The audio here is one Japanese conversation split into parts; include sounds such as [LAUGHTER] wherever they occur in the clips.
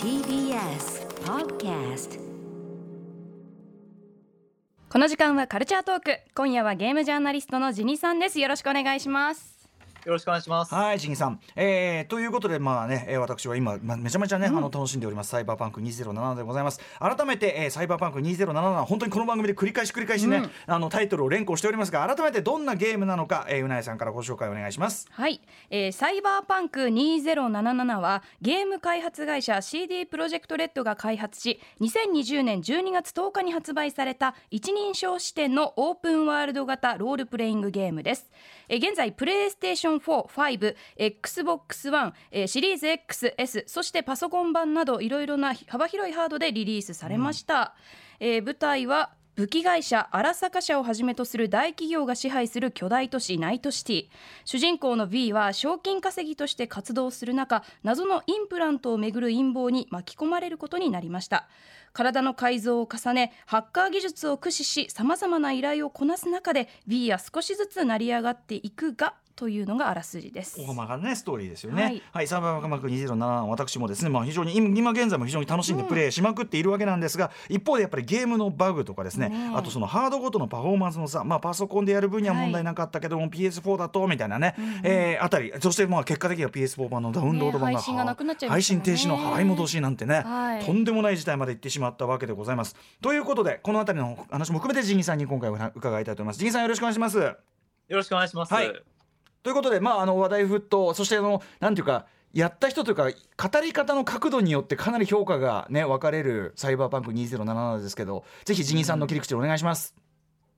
TBS Podcast この時間はカルチャートーク。今夜はゲームジャーナリストのジニさんです。よろしくお願いします。よろしくお願いします。はい、ちぎさん。えー、ということで、まあね、えー私は今、まあ、めちゃめちゃね、あの楽しんでおります。サイバーパンク2077でございます。改めて、えー、サイバーパンク2077、本当にこの番組で繰り返し繰り返しね、あのタイトルを連呼しておりますが、改めてどんなゲームなのか、えー、うなえさんからご紹介お願いします。はい、えーサイバーパンク2077はゲーム開発会社 CD プロジェクトレッドが開発し2020年12月10日に発売された一人称視点のオープンワールド型ロールプレイングゲームです、えー現在プレイステーション4、5、Xbox One、えーシリーズ XS そしてパソコン版などいろいろな幅広いハードでリリースされました、えー舞台は武器会社荒坂社をはじめとする大企業が支配する巨大都市ナイトシティ。主人公の V は賞金稼ぎとして活動する中謎のインプラントをめぐる陰謀に巻き込まれることになりました。体の改造を重ねハッカー技術を駆使しさまざまな依頼をこなす中で V は少しずつ成り上がっていくがというのがあらすじです大浜がね、ストーリーですよね。ははいい、サイバーパンク2077、私もですね、まあ、非常に今今現在も非常に楽しんでプレイしまくっているわけなんですが、一方でやっぱりゲームのバグとかですね、ねえあとそのハードごとのパフォーマンスのさ、まあ、パソコンでやる分には問題なかったけども、PS4 だとみたいなね、えーあたり、そしてまあ結果的には PS4 版のダウンロード版が、ね配信がなくなっちゃいま配しね信停止の払い戻しなんてね、はいとんでもない事態まで行ってしまったわけでございます。ということで、このあたりの話も含めて、ジギさんに今回は伺いたいと思います。ジギさん、よろしくお願いします。よろしくお願いします。はいということで、まあ、あの話題沸騰そしてあのなんていうかやった人というか語り方の角度によってかなり評価がね分かれるサイバーパンク2077ですけどぜひジギーさんの切り口でお願いします。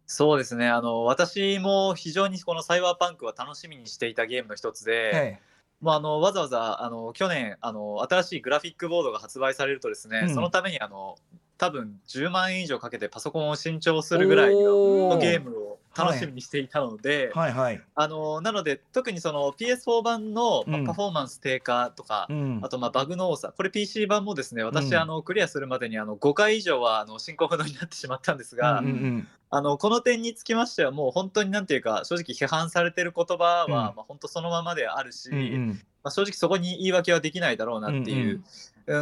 そうですね。あの私も非常にこのサイバーパンクは楽しみにしていたゲームの一つで、はいまああのわざわざあの去年あの新しいグラフィックボードが発売されるとですね、うんそのためにあの多分10万円以上かけてパソコンを新調するぐらいのゲームを楽しみにしていたので、はい。はい、あのなので特にその PS4 版の、まパフォーマンス低下とか、うん。あとまあバグの多さ、これ PC 版もですね、私、うん。あのクリアするまでにあの5回以上はあの進行不能になってしまったんですが、うんうんあのこの点につきましては、もう本当になんていうか、正直批判されてる言葉は、うん。まあ本当そのままであるし、うんうん。まあ、正直そこに言い訳はできないだろうなっていう。うん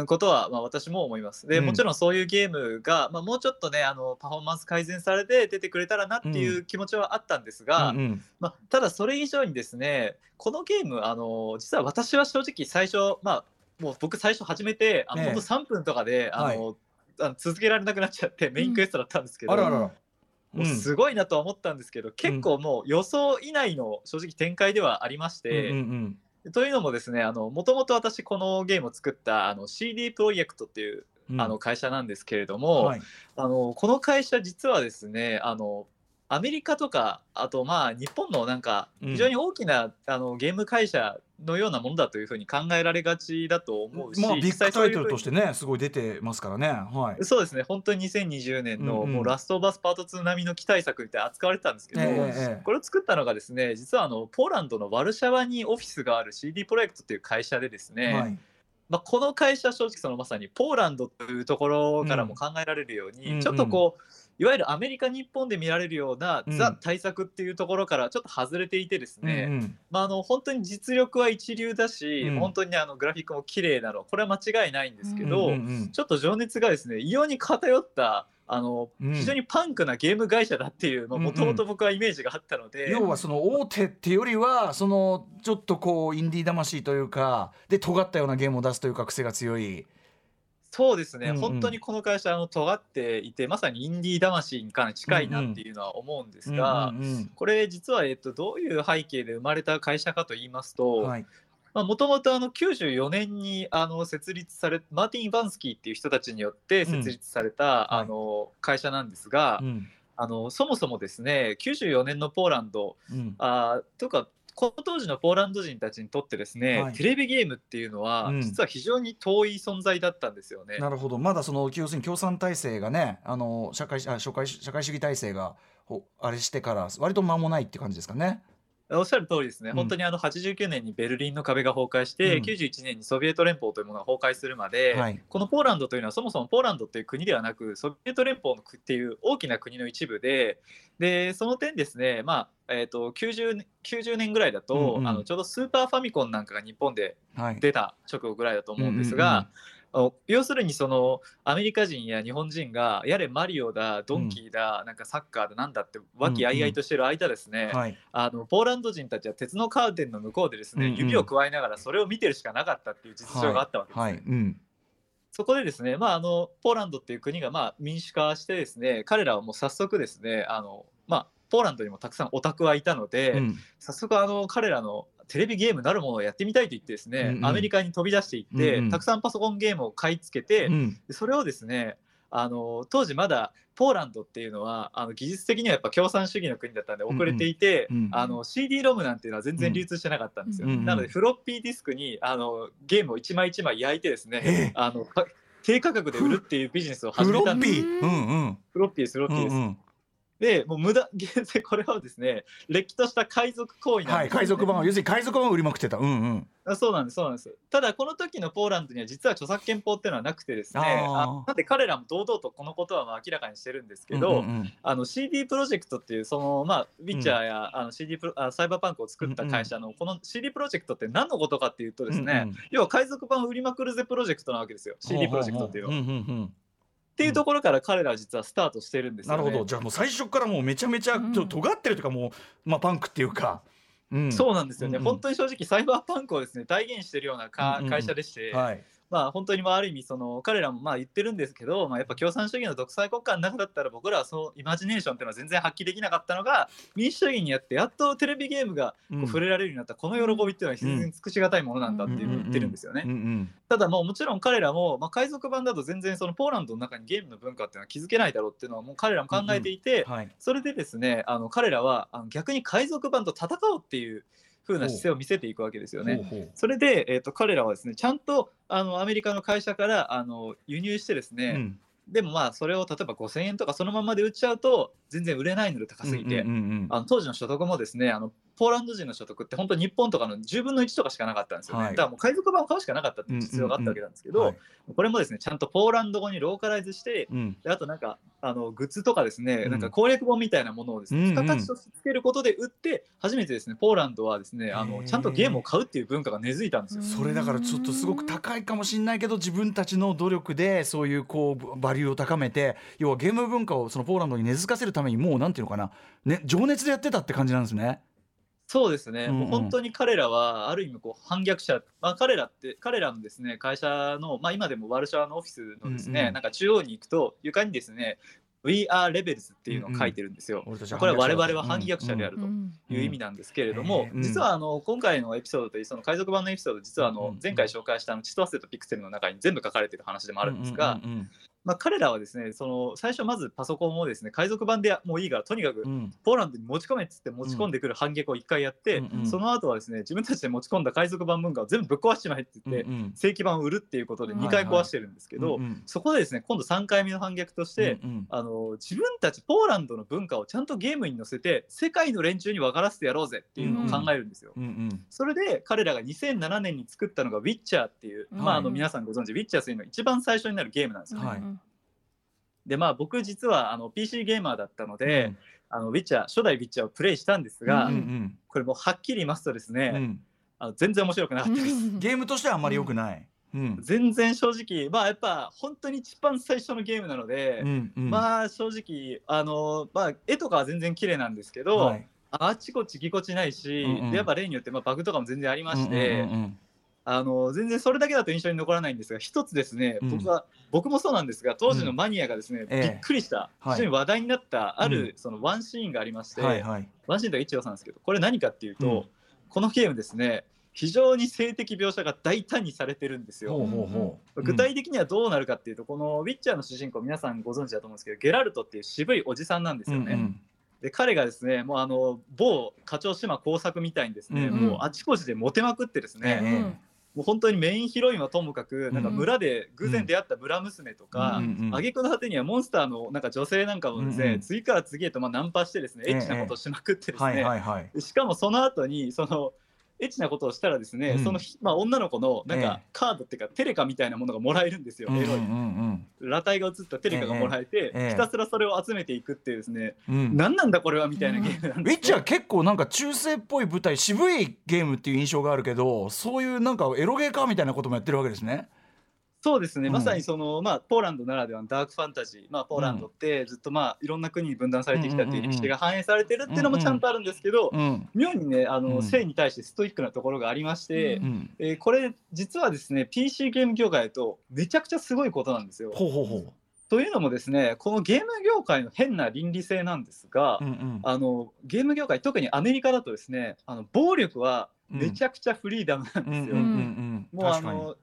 ことは、まあ、私も思います。で、うん。もちろんそういうゲームが、まあ、もうちょっとね、あのパフォーマンス改善されて出てくれたらなっていう気持ちはあったんですが、うんうんまあ、ただそれ以上にですねこのゲームあの実は私は正直最初まあもう僕最初始めてあの、ええ。ほんと3分とかであの、あの続けられなくなっちゃってメインクエストだったんですけど、あらあらら、もうすごいなとは思ったんですけど、結構もう予想以内の正直展開ではありまして、うんうんというのもですねあのもともと私このゲームを作ったあの CD プロジェクトっていう、うん。あの会社なんですけれどうんも、はい。あのこの会社実はですねあのアメリカとかあとまあ日本のなんかうん。非常に大きな、あのゲーム会社のようなものだというふうに考えられがちだと思うし、まあビッグタイトルとしてねすごい出てますからね。はい。そうですね。本当に2020年の、うんうんもうラストバスパート2並みの期待作みたいな扱われてたんですけど、ええええこれを作ったのがですね実はあのポーランドのワルシャワにオフィスがある CD プロジェクトっていう会社でですね、はい。まあ、この会社正直そのまさにポーランドというところからも考えられるように、うん。ちょっとこういわゆるアメリカ日本で見られるような、うん。ザ対策っていうところからちょっと外れていてですうんうね、ん。まあ、あの本当に実力は一流だし、うん。本当にあのグラフィックも綺麗なのこれは間違いないんですけど、うんうんちょっと情熱がですね異様に偏ったあの、うん。非常にパンクなゲーム会社だっていううんうん。もともと僕はイメージがあったので、要はその大手っていうよりはそのちょっとこうインディー魂というかで尖ったようなゲームを出すというか癖が強い。そうですね、うんうん。本当にこの会社あの尖っていてまさにインディー魂にかなり近いなっていうのは思うんですが、うんうんこれ実は、えっと、どういう背景で生まれた会社かと言いますうんとはい。もともと94年にあの設立されマーティン・バンスキーっていう人たちによって設立された、はい。あの会社なんですが、うん。あのそもそもですね94年のポーランドうん。あーとかこの当時のポーランド人たちにとってですね、はいテレビゲームっていうのは、うん実は非常に遠い存在だったんですよね。なるほどまだその要するに共産体制がねあの社会あ社会社会主義体制がほあれしてから割と間もないって感じですかね。おっしゃる通りですね、うん。本当にあの89年にベルリンの壁が崩壊して、うん。91年にソビエト連邦というものが崩壊するまで、はい。このポーランドというのはそもそもポーランドという国ではなくソビエト連邦の国っていう大きな国の一部ででその点ですね、まあえー、と 90, 年90年ぐらいだと、うんうん。あのちょうどスーパーファミコンなんかが日本ではい。出た直後ぐらいだと思うんですが、要するにそのアメリカ人や日本人がやれマリオだドンキーだ、なんかサッカーだなんだって和気あいあいとしてる間ですね、はい。あのポーランド人たちは鉄のカーテンの向こうでですね、うんうん。指を加えながらそれを見てるしかなかったっていう実情があったわけですね。はい。うん。そこでですね、まあ、あのポーランドっていう国がまあ民主化してですね彼らはもう早速ですねあの、まあ、ポーランドにもたくさんオタクはいたので、うん。早速あの彼らのテレビゲームなるものをやってみたいと言ってですね、うんうん。アメリカに飛び出していって、うんうん。たくさんパソコンゲームを買い付けて、うんでそれをですねあの当時まだポーランドっていうのはあの技術的にはやっぱ共産主義の国だったんで遅れていて、うんうん。あの CD ロムなんていうのは全然流通してなかったんですよ、うんうん。なのでフロッピーディスクにあのゲームを一枚一枚焼いてですね、ええ。あのか低価格で売るっていうビジネスをフロ始めたんですッピー。うんうん。フロッピーですフロッピーです、うんうんでもう無駄 [LAUGHS] 厳正これはですねれっきとした海賊行為なんはいですよね、海賊版を要するに海賊版を売りまくってた。うんうん。あそうなんですそうなんです。ただこの時のポーランドには実は著作権法っていうのはなくてですねあなんで彼らも堂々とこのことはまあ明らかにしてるんですけど、うんうんうん。あの CD プロジェクトっていうそのまあウィッチャーや、あの CD プロあサイバーパンクを作った会社のこの CD プロジェクトって何のことかっていうとですね、うんうん。要は海賊版を売りまくるぜプロジェクトなわけですよ。CD プロジェクトっていうのは。んんうんっていうところから彼らは実はスタートしてるんですよね。なるほど。じゃあもう最初からもうめちゃめちゃうん。ちょっと尖ってるというかもうまあパンクっていうか。うん。そうなんですよね、うんうん。本当に正直サイバーパンクをですね体現してるようなか、うんうん。会社でして、はいまあ本当にまあある意味その彼らもまあ言ってるんですけど、まあ、やっぱ共産主義の独裁国家の中だったら僕らはそうイマジネーションっていうのは全然発揮できなかったのが民主主義にやってやっとテレビゲームがこううん。触れられるようになったこの喜びっていうのは全然尽くしがたいものなんだっていう言ってるんですよね。ただもうもちろん彼らも、まあ、海賊版だと全然そのポーランドの中にゲームの文化っていうのは築けないだろうっていうのはもう彼らも考えていて、はい。それでですねあの彼らはあの逆に海賊版と戦おうっていう風な姿勢を見せていくわけですよね。それで、えー、と彼らはですねちゃんとあのアメリカの会社からあの輸入してですね、うん。でもまあそれを例えば5000円とかそのままで売っちゃうと全然売れないので高すぎて、当時の所得もですねあのポーランド人の所得って本当日本とかの10分の1とかしかなかったんですよね、はい。だからもう海賊版を買うしかなかったっていう実情があったわけなんですけど、はい。これもですねちゃんとポーランド語にローカライズしてうん。であとなんかあのグッズとかですね、うん。なんか攻略本みたいなものをですね、うんうん付加価値としてつけることで売って初めてですねポーランドはですねあのちゃんとゲームを買うっていう文化が根付いたんですよ。それだからちょっとすごく高いかもしれないけど自分たちの努力でそういうこうバリューを高めて要はゲーム文化をそのポーランドに根付かせるためにもうなんていうのかな、ね、情熱でやってたって感じなんですね。そうですね、うん。うんもう本当に彼らはある意味こう反逆者、まあ、彼らって彼らのですね会社の、まあ、今でもワルシャワのオフィスのですね、うんうん。なんか中央に行くと床にですね We are rebels っていうのを書いてるんですよ。俺たちはこれは我々は反逆者であるとうんいう意味なんですけれども、うん実はあの今回のエピソードというその海賊版のエピソード実はあうんの前回紹介したあのチトワセとピクセルの中に全部書かれている話でもあるんですが、うんうんまあ、彼らはですねその最初まずパソコンをですね海賊版でもういいからとにかくポーランドに持ち込めっつって持ち込んでくる反逆を一回やって、うんうん。その後はですね自分たちで持ち込んだ海賊版文化を全部ぶっ壊しちまえって言って、うんうん。正規版を売るっていうことで2回壊してるんですけど、うんうん。そこでですね今度3回目の反逆として、うんうん。あの自分たちポーランドの文化をちゃんとゲームに載せて世界の連中に分からせてやろうぜっていうのを考えるんですよ。うんうん。それで彼らが2007年に作ったのが「ウィッチャー」っていう、まあ、あのはい皆さんご存知ウィッチャーというのが一番最初になるゲームなんですよ。はいでまあ僕実はあの PC ゲーマーだったので、あのウィッチャー初代ウィッチャーをプレイしたんですが、うんうんこれもうはっきり言いますとですね、うん。あの全然面白くなかったです。ゲームとしてはあんまり良くない。うん。全然正直まあやっぱ本当に一番最初のゲームなので、うんうん。まあ正直あのまあ絵とかは全然綺麗なんですけど、はい。あちこちぎこちないし、うんうん。でやっぱ例によってまあバグとかも全然ありまして、うんうんうんあの全然それだけだと印象に残らないんですが一つですね、うん。僕は僕もそうなんですが当時のマニアがですね、ええ。びっくりした、はい。非常に話題になったあうるそのワンシーンがありまして、はいはい。ワンシーンとは一応さんですけどこれ何かっていうと、うん。このゲームですね非常に性的描写が大胆にされてるんですよ。具体的にはどうなるかっていうとこのウィッチャーの主人公皆さんご存知だと思うんですけどゲラルトっていう渋いおじさんなんですよね。うんうん。で彼がですねもうあの某課長島工作みたいにですね、うんうん。もうあちこちでモテまくってですね、ええもう本当にメインヒロインはともかくなんか村で偶然出会った村娘とか、挙句の果てにはモンスターのなんか女性なんかもですね、うんうん。次から次へとまあナンパしてですね、ええ。エッチなことをしまくってですね、はいはいはい。しかもその後にそのエッチなことをしたらですね、うん。そのひまあ、女の子のなんええ。かカードっていうかテレカみたいなものがもらえるんですよ、エロい。うんうん裸体が映ったテレカがもらえて、ええ。ひたすらそれを集めていくっていうですね、うん。うん何なんだこれはみたいなゲームなんウィッチャー結構なんか中世っぽい舞台渋いゲームっていう印象があるけどそういうなんかエロゲーかみたいなこともやってるわけですね。そうですね、うん。まさにその、まあ、ポーランドならではのダークファンタジー、まあ、ポーランドってずっと、まあ、いろんな国に分断されてきたっていう歴史が反映されてるっていうのもちゃんとあるんですけど、うん。妙にねあの、うん。性に対してストイックなところがありまして、うん、えーこれ実はですね PC ゲーム業界だとめちゃくちゃすごいことなんですよ。ほうほうほというのもですねこのゲーム業界の変な倫理性なんですが、う。うんうん。あのゲーム業界特にアメリカだとですねあの暴力はめちゃくちゃフリーダムなんですよ。うんうんうんもうあの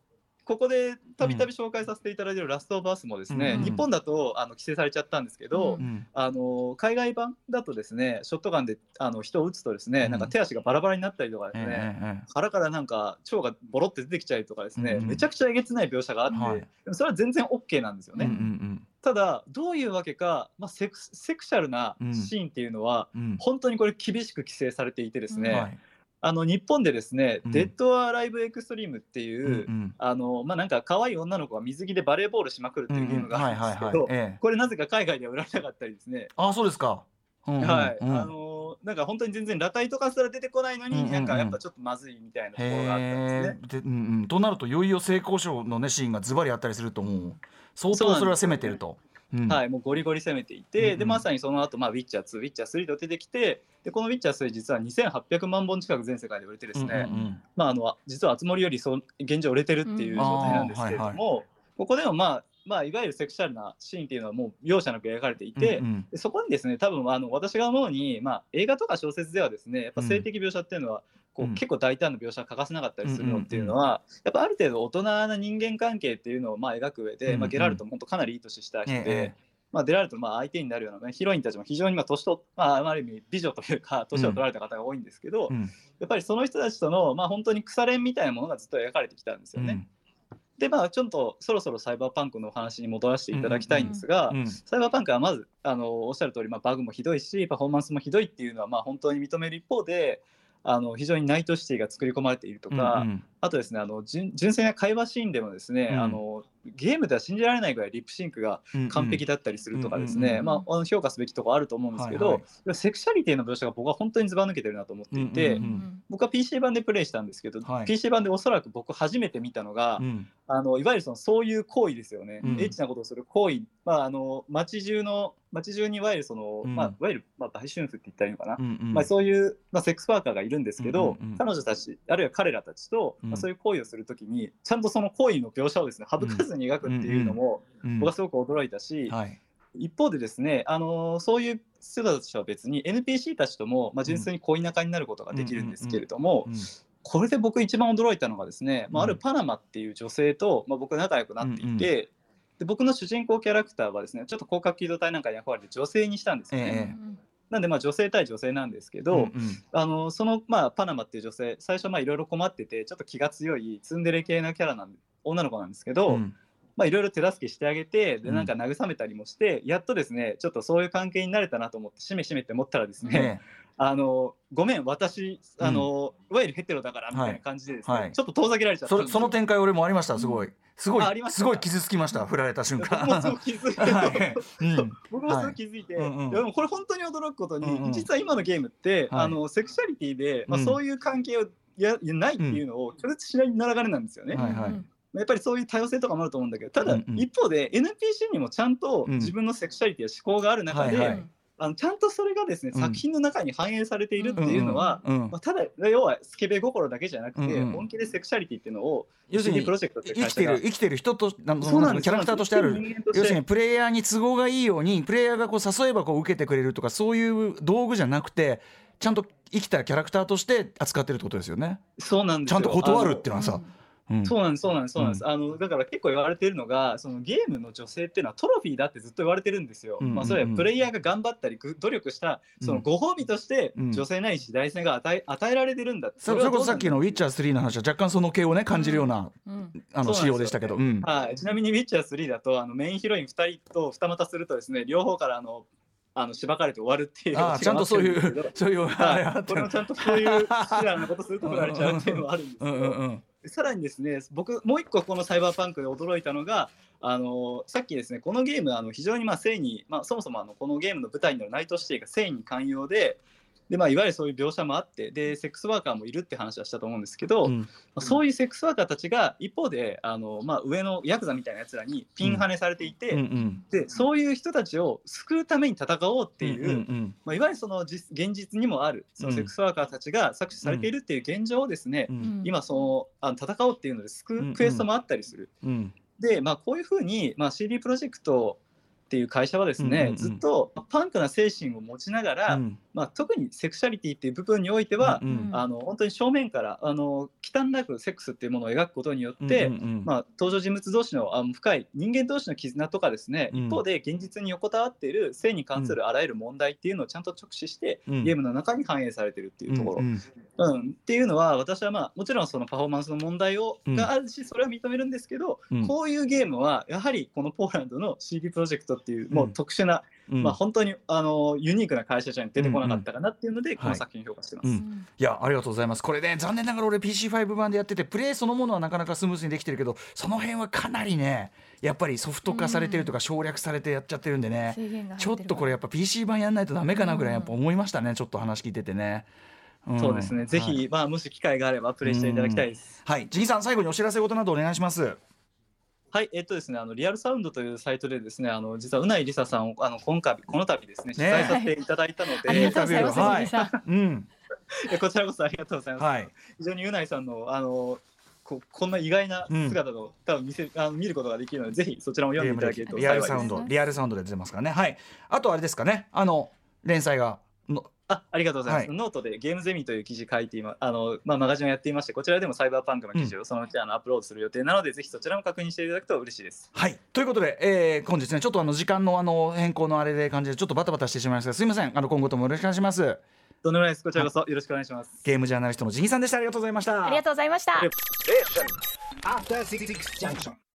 ここでたびたび紹介させていただいているラストオブアスもですね、うん。日本だとあの規制されちゃったんですけど、ううん。あの海外版だとですねショットガンであの人を撃つとですね、うん。なんか手足がバラバラになったりとかですえね、ええ腹からなんか腸がボロって出てきちゃうとかですね、うん。うんめちゃくちゃえげつない描写があって、はい。でもそれは全然 OK なんですよね。えうんうん。ただどういうわけか、まあ、セクセクシャルなうん。シーンっていうのは、うん。本当にこれ厳しく規制されていてですね、うんはいあの日本でですね、うん。デッド・アライブ・エクストリームってうんいう、うんあのまあなんか可愛い女の子が水着でバレーボールしまくるっていうゲームがあるんですけど、ええ。これなぜか海外では売られなかったりですね、あそうですか。うんうんはい、うんあのなんか本当に全然裸体とかすら出てこないのに、うんうんうん。なんかやっぱちょっとまずいみたいなところがあったんですね。でうんうん。となるといよいよ性交渉のねシーンがズバリあったりするともう相当それは攻めてると。うん。はい、もうゴリゴリ攻めていて、うんうん。でまさにその後、まあウィッチャー2、ウィッチャー3と出てきて、でこのウィッチャー3実は2800万本近く全世界で売れてですね、うんうんまああの実は熱盛よりそう現状売れてるっていう状態なんですけれども、ここでもまあまあいわゆるセクシャルなシーンっていうのはもう容赦なく描かれていて、うんうん。でそこにですね多分あの私が思うに、まあ、映画とか小説ではですねやっぱ性的描写っていうのは、こううん。結構大胆な描写が欠かせなかったりするのっていうのは、やっぱある程度大人な人間関係っていうのをまあ描く上で、うんうん。まあ、ゲラルトも本当かなりいい年した人で、ええまあ、デラルトのまあ相手になるような、ね、ヒロインたちも非常にまあ年と、まあ、ある意味美女というか年を取られた方が多いんですけど、うん。やっぱりその人たちとの、まあ、本当に腐れ縁みたいなものがずっと描かれてきたんですよね。でまあちょっとそろそろサイバーパンクのお話に戻らせていただきたいんですが、うん。サイバーパンクはまずあのおっしゃる通り、まあ、バグもひどいしパフォーマンスもひどいっていうのはまあ本当に認める一方であの非常にナイトシティが作り込まれているとか、うんうん。あとですねあの純純粋な会話シーンでもですね、うん。あのゲームでは信じられないぐらいリップシンクがうん完璧だったりするとかですうんうんね、うん。まああの評価すべきところあると思うんですけど、はいはい。セクシャリティの描写が僕は本当にずば抜けてるなと思っていて、僕は PC 版でプレイしたんですけど、はい。PC 版でおそらく僕初めて見たのが、うんあのいわゆるそのそういう行為ですよね、うん。エッチなことをする行為、まあ、あの街中の街中にいわゆるその、うん。まあ、いわゆる、まあ、売春婦って言ったらいいのかな、うんうん。まあ、そういう、まあ、セックスワーカーがいるんですけど、うんうんうん。彼女たちあるいは彼らたちと、うんまあ、そういう行為をするときにちゃんとその行為の描写をですね省かずに描くっていうのも、うん僕はすごく驚いたし、はい。一方でですね、あのそういう人たちは別に NPC たちとも、まあ、純粋に恋仲になることができるんですけれども、うんこれで僕一番驚いたのがですね、まあ、あうん。るパナマっていう女性と、まあ、僕仲良くなっていて、で僕の主人公キャラクターはですねちょっと広角機動隊なんかに役割で女性にしたんですよね。えなんでまあ女性対女性なんですけど、うんうん。あのその、まあ、パナマっていう女性最初まあいろいろ困っててちょっと気が強いツンデレ系なキャラなん女の子なんですけど、うんまあいろいろ手助けしてあげてでうん。なんか慰めたりもして、やっとですねちょっとそういう関係になれたなと思ってしめしめって思ったらですね、え。[LAUGHS] あのごめん私あの、いわゆるヘテロだからみたいな感じでですね、はい。ちょっと遠ざけられちゃったその展開俺もありましたすごい。すごいすごい傷つきました振られた瞬間。[LAUGHS] 僕もすごく気づいて、はい。うん。僕もすごく気づいて、はい。うんでもこれ本当に驚くことに、うんうん。実は今のゲームって、はい。あのセクシャリティで、まあ、うん。そういう関係をやないっていうのを拒絶しない流れなんですよね。はいはいやっぱりそういう多様性とかもあると思うんだけどただ一方で NPC にもちゃんとうん。自分のセクシャリティや思考がある中で、はいはい。あのちゃんとそれがですね、うん。作品の中に反映されているっていうのは、うんうんまあ、ただ要はスケベ心だけじゃなくて、うんうん本気でセクシャリティっていうのを要するにプロジェクトって生きてる生きてる人とあのそキャラクターとしてある。要するにプレイヤーに都合がいいようにプレイヤーがこう誘えばこう受けてくれるとかそういう道具じゃなくてちゃんと生きたキャラクターとして扱ってるってことですよね。そうなんですよ。ちゃんと断るっていうのはさ、うん。そうなんですそうなんですそうなんです、あのだから結構言われてるのがそのゲームの女性っていうのはトロフィーだってずっと言われてるんですよ、うん。うんうんまあそれはプレイヤーが頑張ったりぐ努力したそのご褒美としてうん。女性ないし大性が与え与えられてるんだって。それこそさっきの「ウィッッチャー3」の話は若干その系をね感じるような、うん。あの仕様でしたけど、うん。はい、ちなみに「ウィッチャー3」だとあのメインヒロイン2人と二股するとですね両方からあのあのしばかれて終わるっていうちゃんとそういう [LAUGHS] そういうあこれもちゃんとそういうシラなことすると振られちゃうっていうのはあるんですけうんど、うんうんさらにですね僕もう一個このサイバーパンクで驚いたのがあのさっきですねこのゲームあの非常にまあ性に、まあ、そもそもあのこのゲームの舞台になるナイトシティが性に寛容でで、まあ、いわゆるそういう描写もあってでセックスワーカーもいるって話はしたと思うんですけど、まうん。あそういうセックスワーカーたちが一方であの、まあ、上のヤクザみたいなやつらにピンハネされていて、うんうんでそういう人たちを救うために戦おうっていう、うんうんまあ、いわゆるその実現実にもあるそのセックスワーカーたちが搾取されているっていう現状をですね、うん。うん。今そのあの戦おうっていうので救うクエストもあったりする。うんで、まあ、こういうふうに、まあ、CD プロジェクトっていう会社はですね、うんうんうん。ずっとパンクな精神を持ちながら、うん。まあ、特にセクシャリティっていう部分においては、うんうんあの本当に正面からあの忌憚なくセックスっていうものを描くことによって、うんうんうん。まあ、登場人物同士のあの深い人間同士の絆とかですね、うん。一方で現実に横たわっている性に関するあらゆる問題っていうのをちゃんと直視して、うん。ゲームの中に反映されてるっていうところ、うんうんっていうのは私はまあもちろんそのパフォーマンスの問題を、うん。があるしそれは認めるんですけど、うん。こういうゲームはやはりこのポーランドの CD プロジェクトっていうもう特殊な、うん。まあ、本当にあのユニークな会社じゃ出てこなかったかなっていうので、んこの作品評価してます。うん。いやありがとうございます。これね残念ながら俺 PC5 版でやっててプレイそのものはなかなかスムーズにできてるけどその辺はかなりねやっぱりソフト化されてるとか省略されてやっちゃってるんでね、制限がちょっとこれやっぱ PC 版やんないとダメかなぐらいやっぱ思いましたね、ちょっと話聞いててね。ん。そうですね、ぜひ、はい、まあ、もし機会があればプレイしていただきたいです。はい、ジギさん最後にお知らせ事などお願いします。はい、えっとですね、あのリアルサウンドというサイトでですね、あの実はうないりささんをあの今回この度ですね、取材させていただいたので、ありがとうございます、はい杉さん。うん、こちらこそありがとうございます。はい、非常にうないさんのあのここんな意外な姿を、多分見せあの見ることができるので、ぜひそちらも読んでいただけるとリア幸いです。ルサウンド、リアルサウンドで出てますからね。はい。あとあれですかね、あの連載がのあありがとうございます、はいノートでゲームゼミという記事書いていまあの、まあ、マガジンをやっていまして、こちらでもサイバーパンクの記事をそのうちあのアップロードする予定なので、ぜひそちらも確認していただくと嬉しいです。はいということで、えー、本日ねちょっとあの時間のあの変更のあれで感じでちょっとバタバタしてしまいましたがすみませんあの今後ともよろしくお願いします。とんでもないです。こちらこそよろしくお願いします。ゲームジャーナリストのジギさんでしたありがとうございました。ありがとうございました。After Six Junction.